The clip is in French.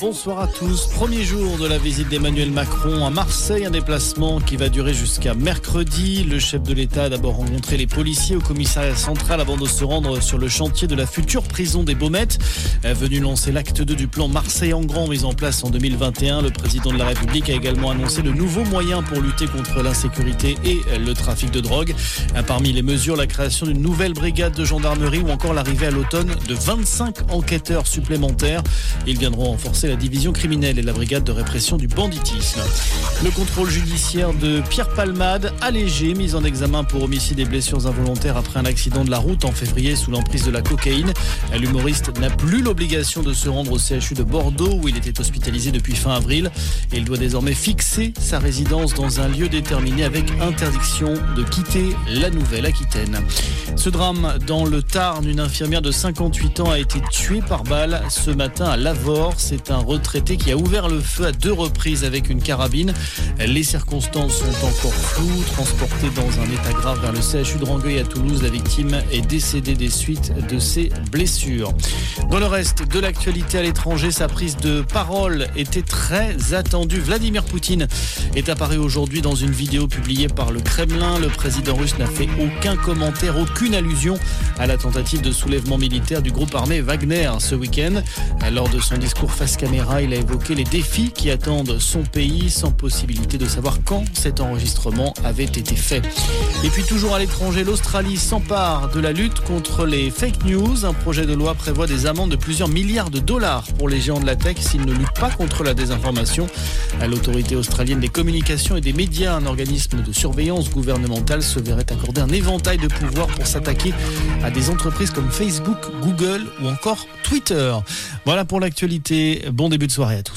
Bonsoir à tous. Premier jour de la visite d'Emmanuel Macron à Marseille, un déplacement qui va durer jusqu'à mercredi. Le chef de l'État a d'abord rencontré les policiers au commissariat central avant de se rendre sur le chantier de la future prison des Baumettes. Venu lancer l'acte 2 du plan Marseille en grand mis en place en 2021, le président de la République a également annoncé de nouveaux moyens pour lutter contre l'insécurité et le trafic de drogue. Parmi les mesures, la création d'une nouvelle brigade de gendarmerie ou encore l'arrivée à l'automne de 25 enquêteurs supplémentaires. Ils viendront renforcer la division criminelle et la brigade de répression du banditisme. Le contrôle judiciaire de Pierre Palmade, allégé, mis en examen pour homicide et blessures involontaires après un accident de la route en février sous l'emprise de la cocaïne. L'humoriste n'a plus l'obligation de se rendre au CHU de Bordeaux où il était hospitalisé depuis fin avril. Il doit désormais fixer sa résidence dans un lieu déterminé avec interdiction de quitter la Nouvelle-Aquitaine. Ce drame dans le Tarn, une infirmière de 58 ans a été tuée par balle matin à Lavore. C'est un retraité qui a ouvert le feu à deux reprises avec une carabine. Les circonstances sont encore floues. Transporté dans un état grave vers le CHU de Rangueil à Toulouse, la victime est décédée des suites de ses blessures. Dans le reste de l'actualité à l'étranger, sa prise de parole était très attendue. Vladimir Poutine est apparu aujourd'hui dans une vidéo publiée par le Kremlin. Le président russe n'a fait aucun commentaire, aucune allusion à la tentative de soulèvement militaire du groupe armé Wagner ce week-end. Lors de son discours face caméra, il a évoqué les défis qui attendent son pays sans possibilité de savoir quand cet enregistrement avait été fait. Et puis toujours à l'étranger, l'Australie s'empare de la lutte contre les fake news. Un projet de loi prévoit des amendes de plusieurs milliards de dollars pour les géants de la tech s'ils ne luttent pas contre la désinformation. À l'autorité australienne des communications et des médias, un organisme de surveillance gouvernementale se verrait accorder un éventail de pouvoirs pour s'attaquer à des entreprises comme Facebook, Google ou encore Twitter. Voilà pour l'actualité. Bon début de soirée à tous.